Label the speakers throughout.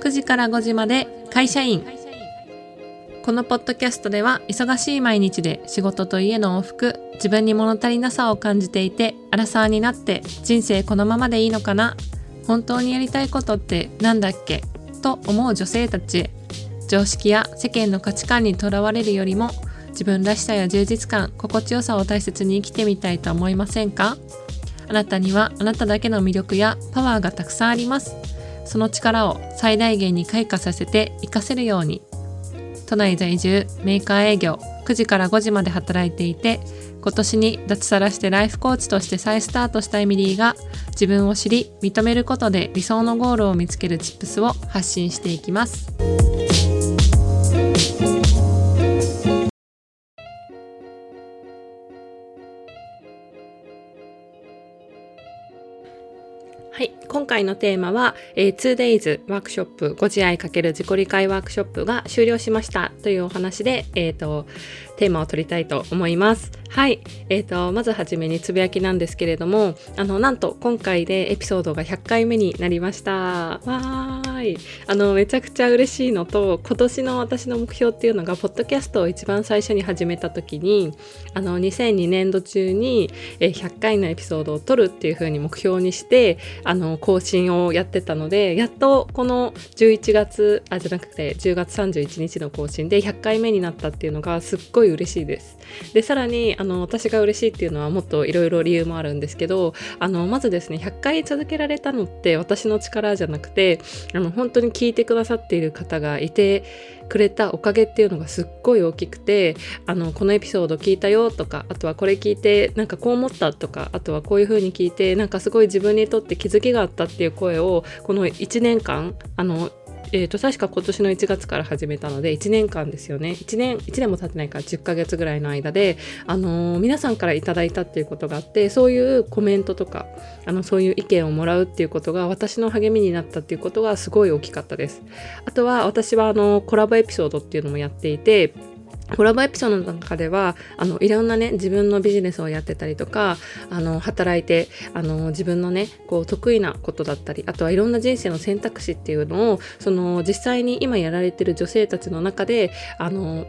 Speaker 1: 9時から5時まで会社員。このポッドキャストでは忙しい毎日で仕事と家の往復自分に物足りなさを感じていてアラサーになって人生このままでいいのかな。本当にやりたいことってなんだっけ？と思う女性たち。へ常識や世間の価値観にとらわれるよりも自分らしさや充実感心地よさを大切に生きてみたいと思いませんか？あなたにはあなただけの魅力やパワーがたくさんあります。その力を最大限に開花させて活かせるように都内在住メーカー営業9時から5時まで働いていて今年に脱サラしてライフコーチとして再スタートしたエミリーが自分を知り認めることで理想のゴールを見つけるチップスを発信していきます。回のテーマは、えー、2days ワークショップご自愛かける自己理解ワークショップが終了しましたというお話で、えーと、テーマを取りたいと思います。はい、えーと、まずはじめにつぶやきなんですけれどもあのなんと今回でエピソードが100回目になりました。わーいあのめちゃくちゃ嬉しいのと今年の私の目標っていうのがポッドキャストを一番最初に始めた時にあの2002年度中に100回のエピソードを取るっていう風に目標にしてあの更新をやってたのでやっとこの11月あじゃなくて10月31日の更新で100回目になったっていうのがすっごい嬉しいです。でさらにあの私が嬉しいっていうのはもっといろいろ理由もあるんですけどあのまずですね100回続けられたのって私の力じゃなくてあの本当に聞いてくださっている方がいてくれたおかげっていうのがすっごい大きくてあのこのエピソード聞いたよとかあとはこれ聞いてなんかこう思ったとかあとはこういう風に聞いてなんかすごい自分にとって気づきがあったっていう声をこの1年間あのえーと、確か今年の1月から始めたので1年間ですよね。1年1年も経ってないから10ヶ月ぐらいの間で、あのー、皆さんから頂いたっていうことがあってそういうコメントとかあのそういう意見をもらうっていうことが私の励みになったっていうことがすごい大きかったです。あとは私はあのコラボエピソードっていうのもやっていてコラボエピソードの中ではあのいろんなね自分のビジネスをやってたりとかあの働いてあの自分のねこう得意なことだったりあとはいろんな人生の選択肢っていうのをその実際に今やられてる女性たちの中であの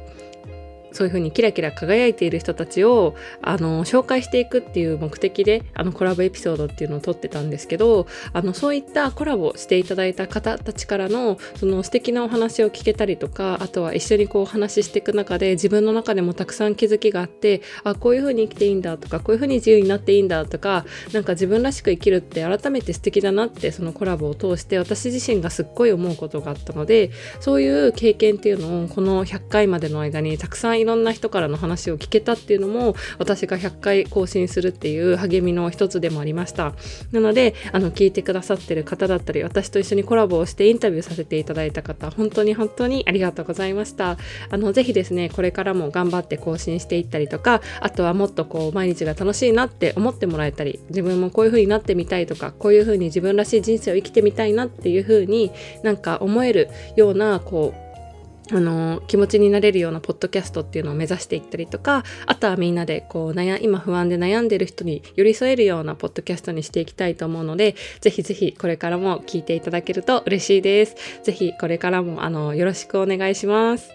Speaker 1: そういうふうにキラキラ輝いている人たちをあの紹介していくっていう目的であのコラボエピソードっていうのを撮ってたんですけどあのそういったコラボしていただいた方たちからのその素敵なお話を聞けたりとかあとは一緒にこうお話ししていく中で自分の中でもたくさん気づきがあってあこういうふうに生きていいんだとかこういうふうに自由になっていいんだとかなんか自分らしく生きるって改めて素敵だなってそのコラボを通して私自身がすっごい思うことがあったのでそういう経験っていうのをこの100回までの間にたくさんいろんな人からの話を聞けたっていうのも私が100回更新するっていう励みの一つでもありました。なのであの聞いてくださってる方だったり私と一緒にコラボをしてインタビューさせていただいた方本当に本当にありがとうございました。あのぜひですねこれからも頑張って更新していったりとかあとはもっとこう毎日が楽しいなって思ってもらえたり自分もこういう風になってみたいとかこういう風に自分らしい人生を生きてみたいなっていう風になんか思えるようなこうあの気持ちになれるようなポッドキャストっていうのを目指していったりとかあとはみんなでこう悩今不安で悩んでる人に寄り添えるようなポッドキャストにしていきたいと思うのでぜひぜひこれからも聞いていただけると嬉しいです。ぜひこれからもあのよろしくお願いします。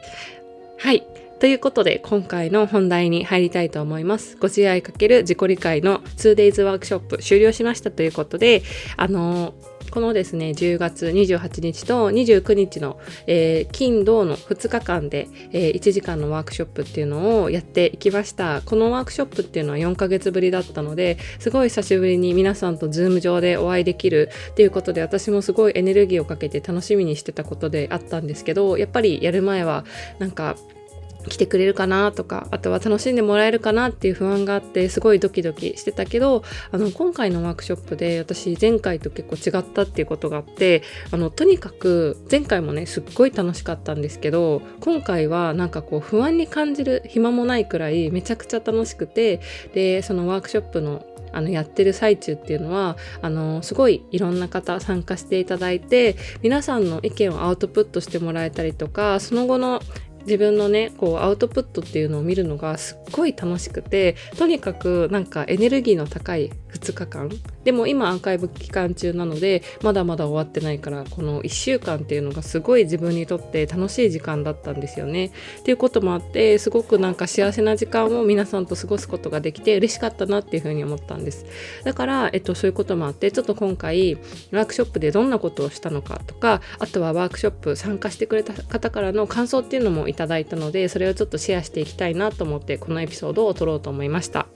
Speaker 1: はい。ということで今回の本題に入りたいと思います。ご自愛かける自己理解の 2days ワークショップ終了しましたということで、あのこのですね、10月28日と29日の、えー、金土の2日間で、えー、1時間のワークショップっていうのをやっていきました。このワークショップっていうのは4ヶ月ぶりだったので、すごい久しぶりに皆さんとズーム上でお会いできるっていうことで、私もすごいエネルギーをかけて楽しみにしてたことであったんですけど、やっぱりやる前はなんか来てくれるかなとかあとは楽しんでもらえるかなっていう不安があってすごいドキドキしてたけどあの今回のワークショップで私前回と結構違ったっていうことがあってあのとにかく前回もねすっごい楽しかったんですけど今回はなんかこう不安に感じる暇もないくらいめちゃくちゃ楽しくてでそのワークショップのあのやってる最中っていうのはあのすごいいろんな方参加していただいて皆さんの意見をアウトプットしてもらえたりとかその後の自分のねこうアウトプットっていうのを見るのがすっごい楽しくてとにかくなんかエネルギーの高い2日間でも今アーカイブ期間中なのでまだまだ終わってないからこの1週間っていうのがすごい自分にとって楽しい時間だったんですよね。っていうこともあってすごくなんか幸せな時間を皆さんと過ごすことができて嬉しかったなっていうふうに思ったんです。だから、えっと、そういうこともあってちょっと今回ワークショップでどんなことをしたのかとかあとはワークショップ参加してくれた方からの感想っていうのもいただいたのでそれをちょっとシェアしていきたいなと思ってこのエピソードを撮ろうと思いました。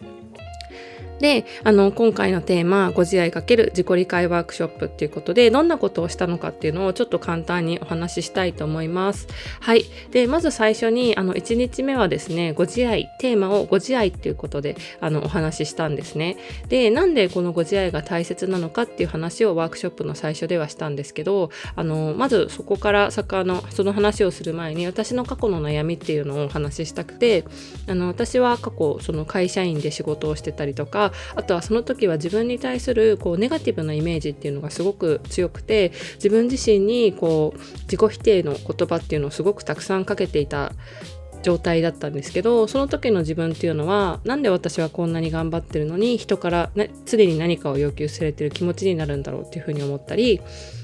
Speaker 1: で、あの、今回のテーマ、ご自愛かける自己理解ワークショップっていうことで、どんなことをしたのかっていうのをちょっと簡単にお話ししたいと思います。はい。で、まず最初に、あの、1日目はですね、ご自愛、テーマをご自愛っていうことで、あの、お話ししたんですね。で、なんでこのご自愛が大切なのかっていう話をワークショップの最初ではしたんですけど、あの、まずそこから坂の、その話をする前に、私の過去の悩みっていうのをお話ししたくて、あの、私は過去、その会社員で仕事をしてたりとか、あとはその時は自分に対するこうネガティブなイメージっていうのがすごく強くて自分自身にこう自己否定の言葉っていうのをすごくたくさんかけていた状態だったんですけどその時の自分っていうのはなんで私はこんなに頑張ってるのに人から常に何かを要求されてる気持ちになるんだろうっていうふうに思ったり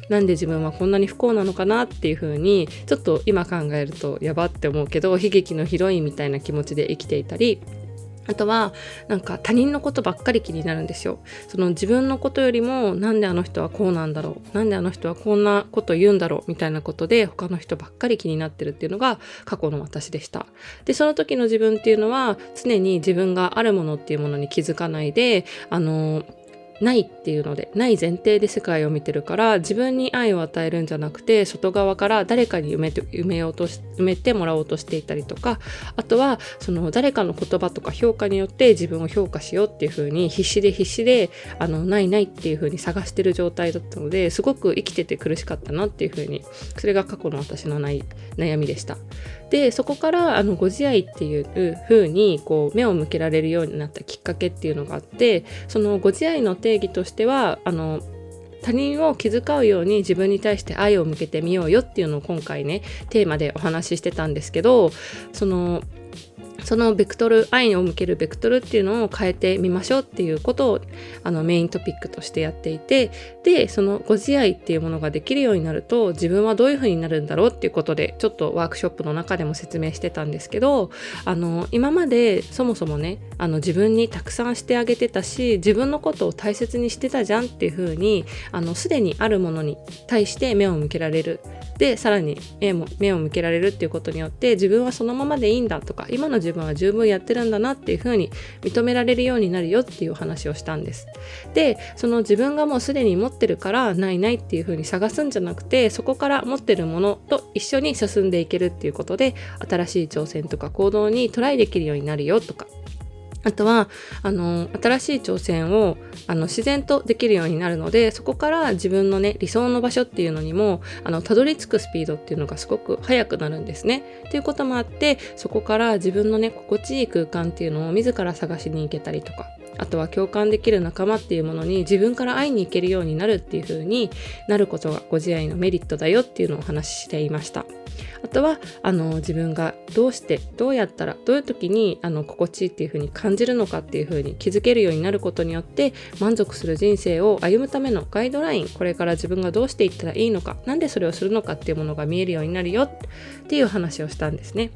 Speaker 1: なんで自分はこんなに不幸なのかなっていうふうにちょっと今考えるとやばって思うけど悲劇のヒロインみたいな気持ちで生きていたりあとはなんか他人のことばっかり気になるんですよ。その自分のことよりもなんであの人はこうなんだろうなんであの人はこんなこと言うんだろうみたいなことで他の人ばっかり気になってるっていうのが過去の私でした。でその時の自分っていうのは常に自分があるものっていうものに気づかないであのないっていうのでない前提で世界を見てるから自分に愛を与えるんじゃなくて外側から誰かに埋めて埋めようとし埋めてもらおうとしていたりとかあとはその誰かの言葉とか評価によって自分を評価しようっていう風に必死で必死であのないないっていう風に探してる状態だったのですごく生きてて苦しかったなっていう風にそれが過去の私のない悩みでした。でそこからあのご自愛っていう風にこう目を向けられるようになったきっかけっていうのがあってそのご自愛の定義としてはあの他人を気遣うように自分に対して愛を向けてみようよっていうのを今回ねテーマでお話ししてたんですけどそのそのベクトル愛を向けるベクトルっていうのを変えてみましょうっていうことをあのメイントピックとしてやっていてでそのご自愛っていうものができるようになると自分はどういうふうになるんだろうっていうことでちょっとワークショップの中でも説明してたんですけどあの今までそもそもねあの自分にたくさんしてあげてたし自分のことを大切にしてたじゃんっていうふうにあのすでにあるものに対して目を向けられる。でさらに目も目を向けられるっていうことによって自分はそのままでいいんだとか今の自分は十分やってるんだなっていうふうに認められるようになるよっていう話をしたんです。でその自分がもうすでに持ってるからないないっていうふうに探すんじゃなくてそこから持ってるものと一緒に進んでいけるっていうことで新しい挑戦とか行動にトライできるようになるよとかあとはあの新しい挑戦をあの自然とできるようになるのでそこから自分のね理想の場所っていうのにもあのたどり着くスピードっていうのがすごく速くなるんですね。っていうこともあってそこから自分のね心地いい空間っていうのを自ら探しに行けたりとかあとは共感できる仲間っていうものに自分から会いに行けるようになるっていう風になることがご自愛のメリットだよっていうのをお話ししていました。あとはあの自分がどうしてどうやったらどういう時にあの心地いいっていう風に感じるのかっていう風に気づけるようになることによって満足する人生を歩むためのガイドラインこれから自分がどうしていったらいいのか何でそれをするのかっていうものが見えるようになるよっていう話をしたんですね。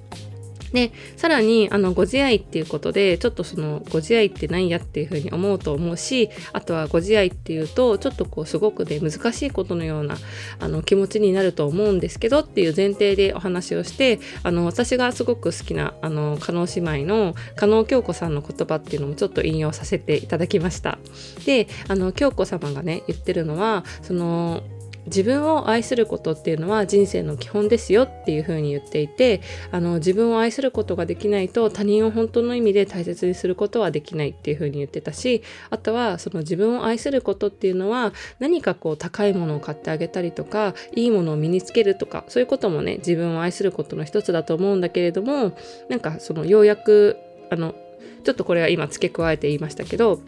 Speaker 1: でさらにあのご自愛っていうことでちょっとそのご自愛って何やっていうふうに思うと思うしあとはご自愛っていうとちょっとこうすごくで難しいことのようなあの気持ちになると思うんですけどっていう前提でお話をしてあの私がすごく好きなあの加納姉妹の加納京子さんの言葉っていうのもちょっと引用させていただきました。であの京子様がね言ってるのはその自分を愛することっていうのは人生の基本ですよっていうふうに言っていてあの自分を愛することができないと他人を本当の意味で大切にすることはできないっていうふうに言ってたしあとはその自分を愛することっていうのは何かこう高いものを買ってあげたりとかいいものを身につけるとかそういうこともね自分を愛することの一つだと思うんだけれどもなんかそのようやくあのちょっとこれは今付け加えて言いましたけど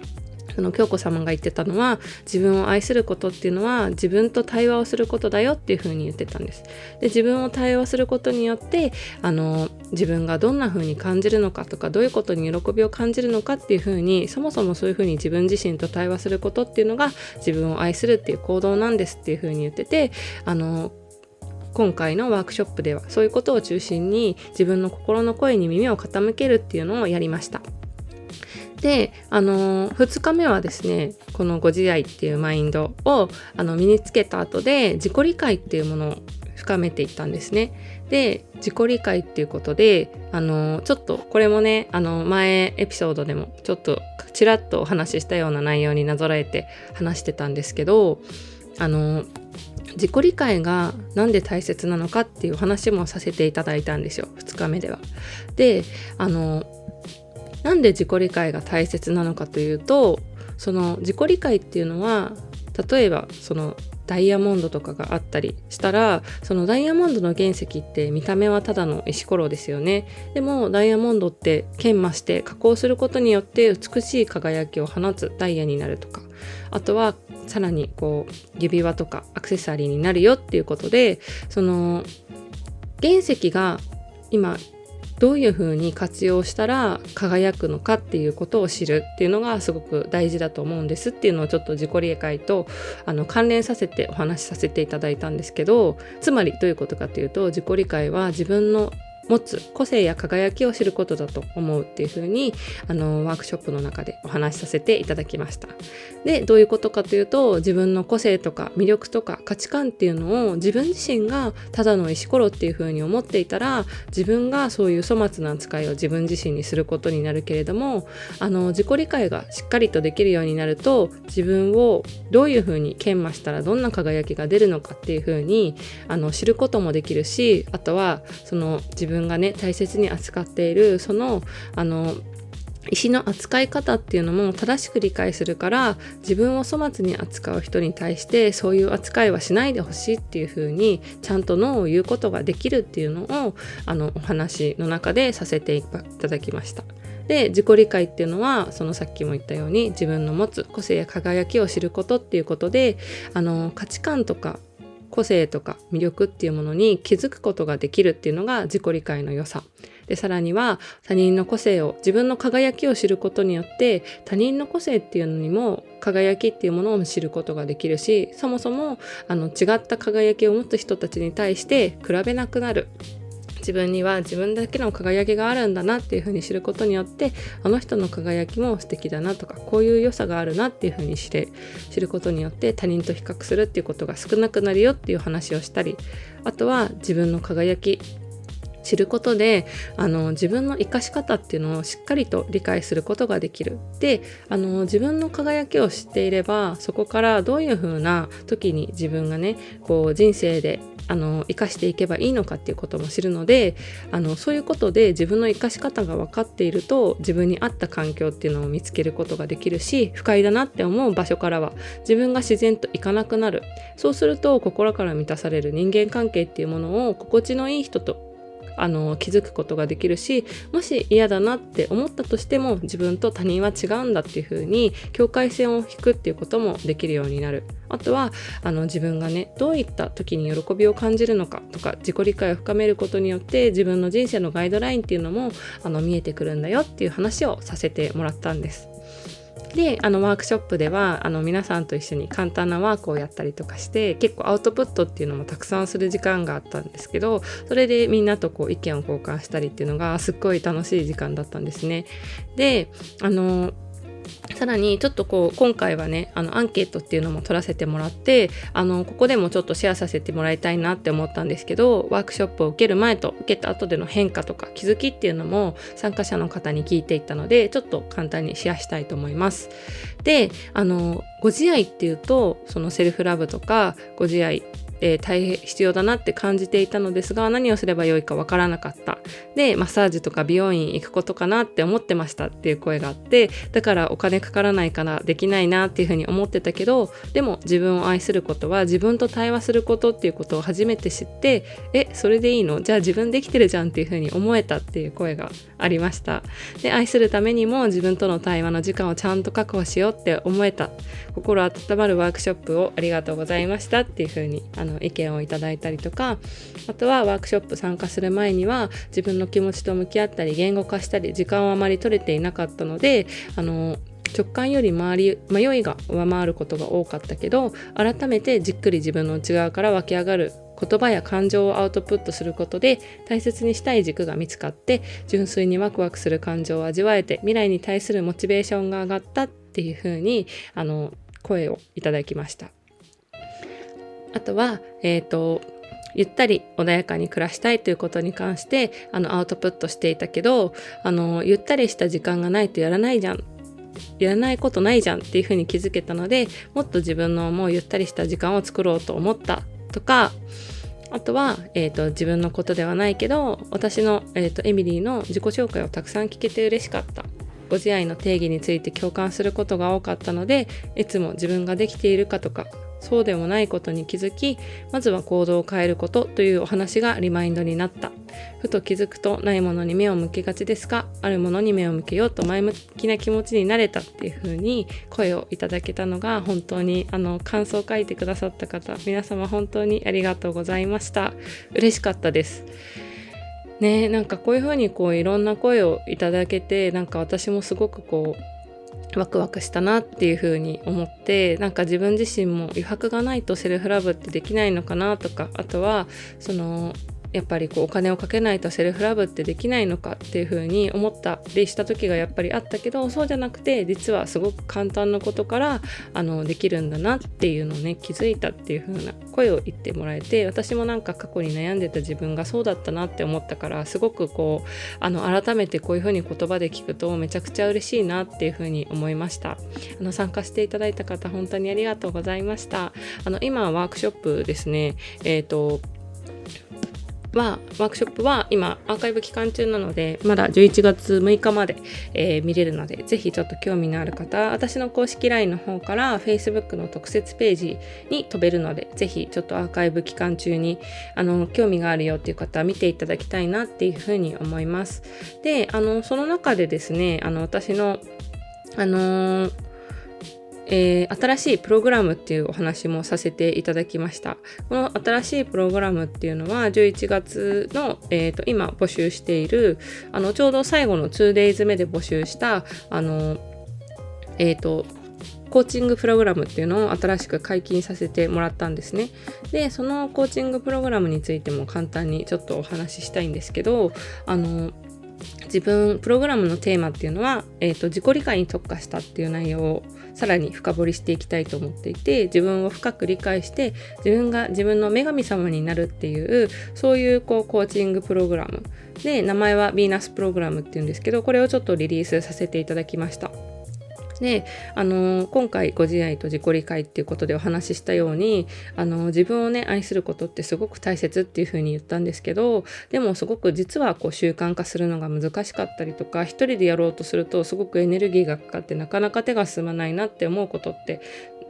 Speaker 1: その京子様が言ってたのは自分を愛することっていうのは自分と対話をすることだよっていうふうに言ってたんです。で自分を対話することによってあの自分がどんな風に感じるのかとかどういうことに喜びを感じるのかっていう風にそもそもそういう風に自分自身と対話することっていうのが自分を愛するっていう行動なんですっていう風に言っててあの今回のワークショップではそういうことを中心に自分の心の声に耳を傾けるっていうのをやりました。で、あのー、2日目はですね、このご自愛っていうマインドをあの身につけた後で自己理解っていうものを深めていったんですね。で、自己理解っていうことで、あの、ちょっとこれもね、あの、前エピソードでもちょっとちらっとお話ししたような内容になぞらえて話してたんですけど、あの、自己理解が何で大切なのかっていう話もさせていただいたんですよ2日目では。であのなんで自己理解が大切なのかというとその自己理解っていうのは例えばそのダイヤモンドとかがあったりしたらそのダイヤモンドの原石って見た目はただの石ころですよね。でもダイヤモンドって研磨して加工することによって美しい輝きを放つダイヤになるとか。あとはさらにこう指輪とかアクセサリーになるよっていうことでその原石が今どういうふうに活用したら輝くのかっていうことを知るっていうのがすごく大事だと思うんですっていうのをちょっと自己理解とあの関連させてお話しさせていただいたんですけどつまりどういうことかというと自己理解は自分の持つ個性や輝きを知ることだと思うっていうふうにあのワークショップの中でお話しさせていただきました。でどういうことかというと自分の個性とか魅力とか価値観っていうのを自分自身がただの石ころっていうふうに思っていたら自分がそういう粗末な扱いを自分自身にすることになるけれどもあの自己理解がしっかりとできるようになると自分をどういうふうに研磨したらどんな輝きが出るのかっていうふうにあの知ることもできるしあとはその自分がね大切に扱っているそのあの石の扱い方っていうのも正しく理解するから自分を粗末に扱う人に対してそういう扱いはしないでほしいっていう風にちゃんとノーを言うことができるっていうのをあのお話の中でさせていただきました。で自己理解っていうのはそのさっきも言ったように自分の持つ個性や輝きを知ることっていうことであの価値観とか個性とか魅力っていうものに気づくことができるっていうのが自己理解の良さ。で、さらには他人の個性を、自分の輝きを知ることによって他人の個性っていうのにも輝きっていうものを知ることができるし、そもそもあの違った輝きを持つ人たちに対して比べなくなる自分には自分だけの輝きがあるんだなっていうふうに知ることによってあの人の輝きも素敵だなとかこういう良さがあるなっていうふうに知れ知ることによって他人と比較するっていうことが少なくなるよっていう話をしたりあとは自分の輝き知ることであの自分の生かし方っていうのをしっかりと理解することができる。であの自分の輝きを知っていればそこからどういうふうな時に自分がねこう人生であの生かしていけばいいのかっていうことも知るのであのそういうことで自分の生かし方が分かっていると自分に合った環境っていうのを見つけることができるし不快だなって思う場所からは自分が自然と行かなくなるそうすると心から満たされる人間関係っていうものを心地のいい人とあの気づくことができるしもし嫌だなって思ったとしても自分と他人は違うんだっていう風に境界線を引くっていうこともできるようになるあとはあの自分がねどういった時に喜びを感じるのかとか自己理解を深めることによって自分の人生のガイドラインっていうのもあの見えてくるんだよっていう話をさせてもらったんです。であのワークショップではあの皆さんと一緒に簡単なワークをやったりとかして結構アウトプットっていうのもたくさんする時間があったんですけどそれでみんなとこう意見を交換したりっていうのがすっごい楽しい時間だったんですね。であのさらにちょっとこう今回はねあのアンケートっていうのも取らせてもらってあのここでもちょっとシェアさせてもらいたいなって思ったんですけどワークショップを受ける前と受けた後での変化とか気づきっていうのも参加者の方に聞いていったのでちょっと簡単にシェアしたいと思います。であのご自愛っていうとそのセルフラブとかご自愛えー、大変必要だなって感じていたのですが何をすればよいかわからなかった。でマッサージとか美容院行くことかなって思ってましたっていう声があってだからお金かからないからできないなっていうふうに思ってたけどでも自分を愛することは自分と対話することっていうことを初めて知ってえそれでいいの？じゃあ自分できてるじゃんっていうふうに思えたっていう声がありました。で愛するためにも自分との対話の時間をちゃんと確保しようって思えた。心温まるワークショップをありがとうございましたっていうふうにあのの意見をいただいたりとかあとはワークショップ参加する前には自分の気持ちと向き合ったり言語化したり時間をあまり取れていなかったのであの直感より周り迷いが上回ることが多かったけど改めてじっくり自分の内側から湧き上がる言葉や感情をアウトプットすることで大切にしたい軸が見つかって純粋にワクワクする感情を味わえて未来に対するモチベーションが上がったっていう風にあの声をいただきました。あとは、えっ、ー、と、ゆったり穏やかに暮らしたいということに関してあのアウトプットしていたけどあのゆったりした時間がないとやらないじゃん。やらないことないじゃんっていうふうに気づけたのでもっと自分のもうゆったりした時間を作ろうと思ったとかあとは、えーと、自分のことではないけど私の、えーとエミリーの自己紹介をたくさん聞けて嬉しかった。ご自愛の定義について共感することが多かったのでいつも自分ができているかとかそうでもないことに気づきまずは行動を変えることというお話がリマインドになった。ふと気づくとないものに目を向けがちですがあるものに目を向けようと前向きな気持ちになれたっていう風に声をいただけたのが本当にあの感想を書いてくださった方皆様本当にありがとうございました。嬉しかったです。ねなんかこういう風にこういろんな声をいただけてなんか私もすごくこうワクワクしたなっていうふうに思ってなんか自分自身も余白がないとセルフラブってできないのかなとかあとはそのやっぱりこうお金をかけないとセルフラブってできないのかっていう風に思ったりした時がやっぱりあったけどそうじゃなくて実はすごく簡単なことからあのできるんだなっていうのをね気づいたっていう風な声を言ってもらえて私もなんか過去に悩んでた自分がそうだったなって思ったからすごくこうあの改めてこういう風に言葉で聞くとめちゃくちゃ嬉しいなっていう風に思いました。あの参加していただいた方本当にありがとうございました。あの今ワークショップですね。えっ、ー、とはワークショップは今アーカイブ期間中なのでまだ11月6日まで、えー、見れるのでぜひちょっと興味のある方私の公式 LINE の方から Facebook の特設ページに飛べるのでぜひちょっとアーカイブ期間中にあの興味があるよっていう方は見ていただきたいなっていうふうに思います。であのその中でですねあの私のあのーえー、新しいプログラムっていうお話もさせていただきました。この新しいプログラムっていうのは11月の、えーと、今募集しているあのちょうど最後の 2days 目で募集したあのえっ、ー、とコーチングプログラムっていうのを新しく解禁させてもらったんですね。で、そのコーチングプログラムについても簡単にちょっとお話ししたいんですけど、あの、自分プログラムのテーマっていうのは、えーと、自己理解に特化したっていう内容をさらに深掘りしていきたいと思っていて自分を深く理解して自分が自分の女神様になるっていうそういうこうコーチングプログラムで名前はヴィーナスプログラムっていうんですけどこれをちょっとリリースさせていただきました。で、あの今回ご自愛と自己理解っていうことでお話ししたように、あの自分をね愛することってすごく大切っていうふうに言ったんですけどでもすごく実はこう習慣化するのが難しかったりとか一人でやろうとするとすごくエネルギーがかかってなかなか手が進まないなって思うことって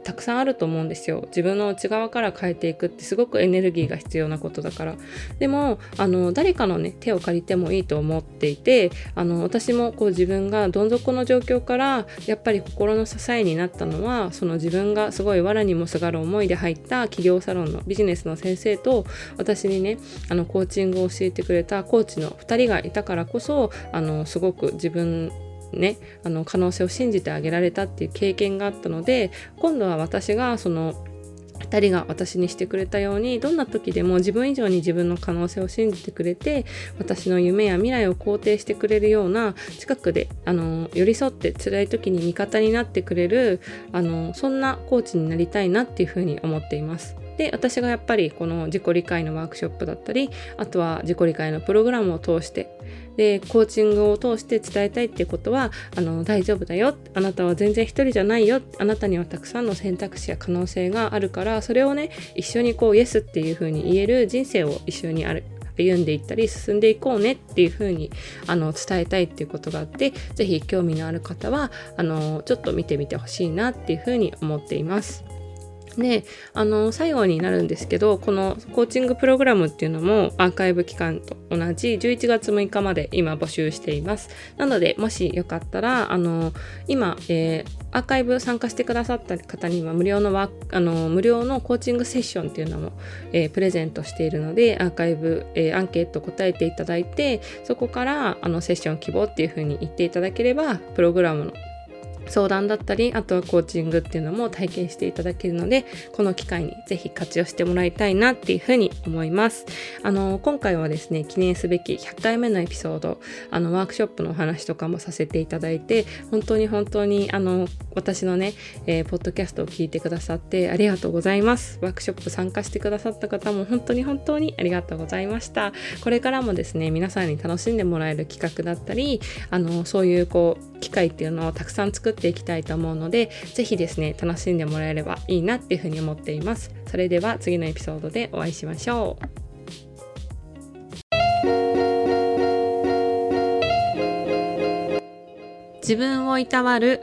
Speaker 1: たくさんあると思うんですよ。自分の内側から変えていくってすごくエネルギーが必要なことだから。でもあの誰かのね手を借りてもいいと思っていてあの私もこう自分がどん底の状況からやっぱり心の支えになったのはその自分がすごい藁にもすがる思いで入った企業サロンのビジネスの先生と私にねあのコーチングを教えてくれたコーチの2人がいたからこそあのすごく自分ねあの可能性を信じてあげられたっていう経験があったので今度は私がその2人が私にしてくれたようにどんな時でも自分以上に自分の可能性を信じてくれて私の夢や未来を肯定してくれるような近くであの寄り添って辛い時に味方になってくれるあのそんなコーチになりたいなっていうふうに思っています。で私がやっぱりこの自己理解のワークショップだったりあとは自己理解のプログラムを通してでコーチングを通して伝えたいってことはあの大丈夫だよあなたは全然一人じゃないよあなたにはたくさんの選択肢や可能性があるからそれをね一緒にこうイエスっていう風に言える人生を一緒に歩んでいったり進んでいこうねっていう風にあに伝えたいっていうことがあって是非興味のある方はあのちょっと見てみてほしいなっていう風に思っています。であの最後になるんですけどこのコーチングプログラムっていうのもアーカイブ期間と同じ11月6日まで今募集しています。なのでもしよかったらあの今、えー、アーカイブ参加してくださった方には無料のワあの無料のコーチングセッションっていうのも、えー、プレゼントしているのでアーカイブ、えー、アンケート答えていただいてそこからあのセッション希望っていうふうに言っていただければプログラムの相談だったりあとはコーチングっていうのも体験していただけるのでこの機会にぜひ活用してもらいたいなっていうふうに思います。あの今回はですね記念すべき100回目のエピソードあのワークショップのお話とかもさせていただいて本当に本当にあの私のね、えー、ポッドキャストを聞いてくださってありがとうございます。ワークショップ参加してくださった方も本当に本当にありがとうございました。これからもですね皆さんに楽しんでもらえる企画だったりあのそういうこう機会っていうのをたくさん作ってていきたいと思うので是非ですね楽しんでもらえればいいなっていうふうに思っています。それでは次のエピソードでお会いしましょう。自分をいたわる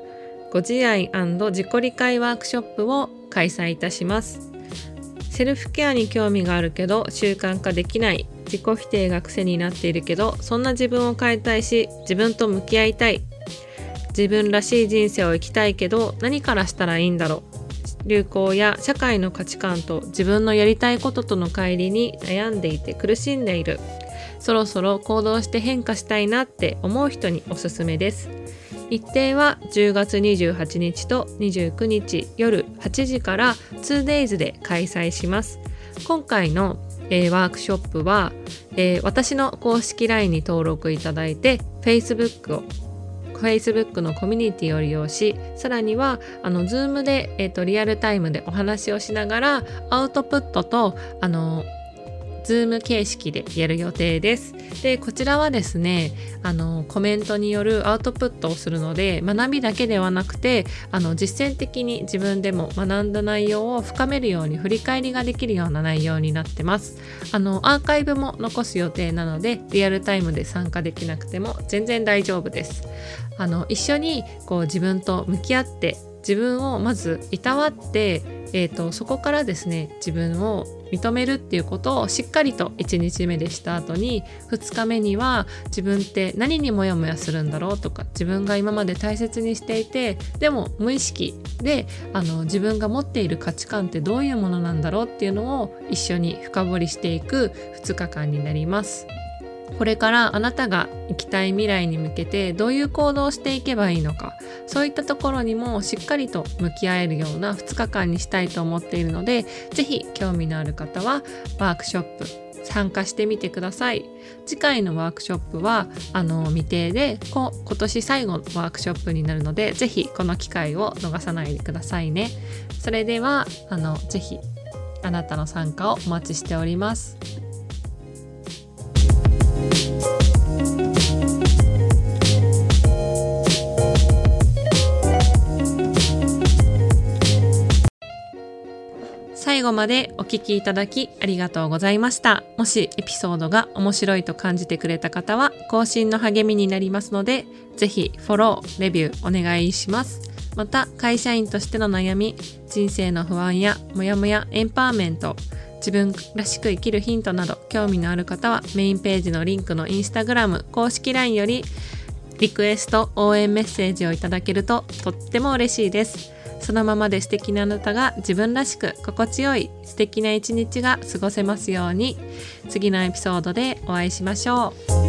Speaker 1: ご自愛自己理解ワークショップを開催いたします。セルフケアに興味があるけど習慣化できない自己否定が癖になっているけどそんな自分を変えたいし自分と向き合いたい自分らしい人生を生きたいけど何からしたらいいんだろう。流行や社会の価値観と自分のやりたいこととの乖離に悩んでいて苦しんでいる。そろそろ行動して変化したいなって思う人におすすめです。日程は10月28日と29日夜8時から 2days で開催します。今回の、ワークショップは、私の公式 LINE に登録いただいて Facebook を Facebook のコミュニティを利用しさらにはあの Zoom で、えーと、リアルタイムでお話をしながらアウトプットとあの Zoom 形式でやる予定です。で、こちらはですね、あの、コメントによるアウトプットをするので、学びだけではなくて、あの、実践的に自分でも学んだ内容を深めるように振り返りができるような内容になってます。あの、アーカイブも残す予定なので、リアルタイムで参加できなくても全然大丈夫です。あの、一緒にこう自分と向き合って自分をまずいたわって、えーと、そこからですね自分を認めるっていうことをしっかりと1日目でした後に2日目には自分って何にモヤモヤするんだろうとか自分が今まで大切にしていてでも無意識であの自分が持っている価値観ってどういうものなんだろうっていうのを一緒に深掘りしていく2日間になります。これからあなたが行きたい未来に向けてどういう行動をしていけばいいのかそういったところにもしっかりと向き合えるような2日間にしたいと思っているので是非興味のある方はワークショップ参加してみてください。次回のワークショップはあの未定で今年最後のワークショップになるので是非この機会を逃さないでくださいね。それではあの是非あなたの参加をお待ちしております。最後までお聴きいただきありがとうございました。もしエピソードが面白いと感じてくれた方は更新の励みになりますので、ぜひフォロー、レビューお願いします。また会社員としての悩み、人生の不安やモヤモヤエンパワーメント、自分らしく生きるヒントなど興味のある方はメインページのリンクのインスタグラム公式 LINE よりリクエスト応援メッセージをいただけるととっても嬉しいですそのままで素敵なあなたが自分らしく心地よい素敵な一日が過ごせますように。次のエピソードでお会いしましょう。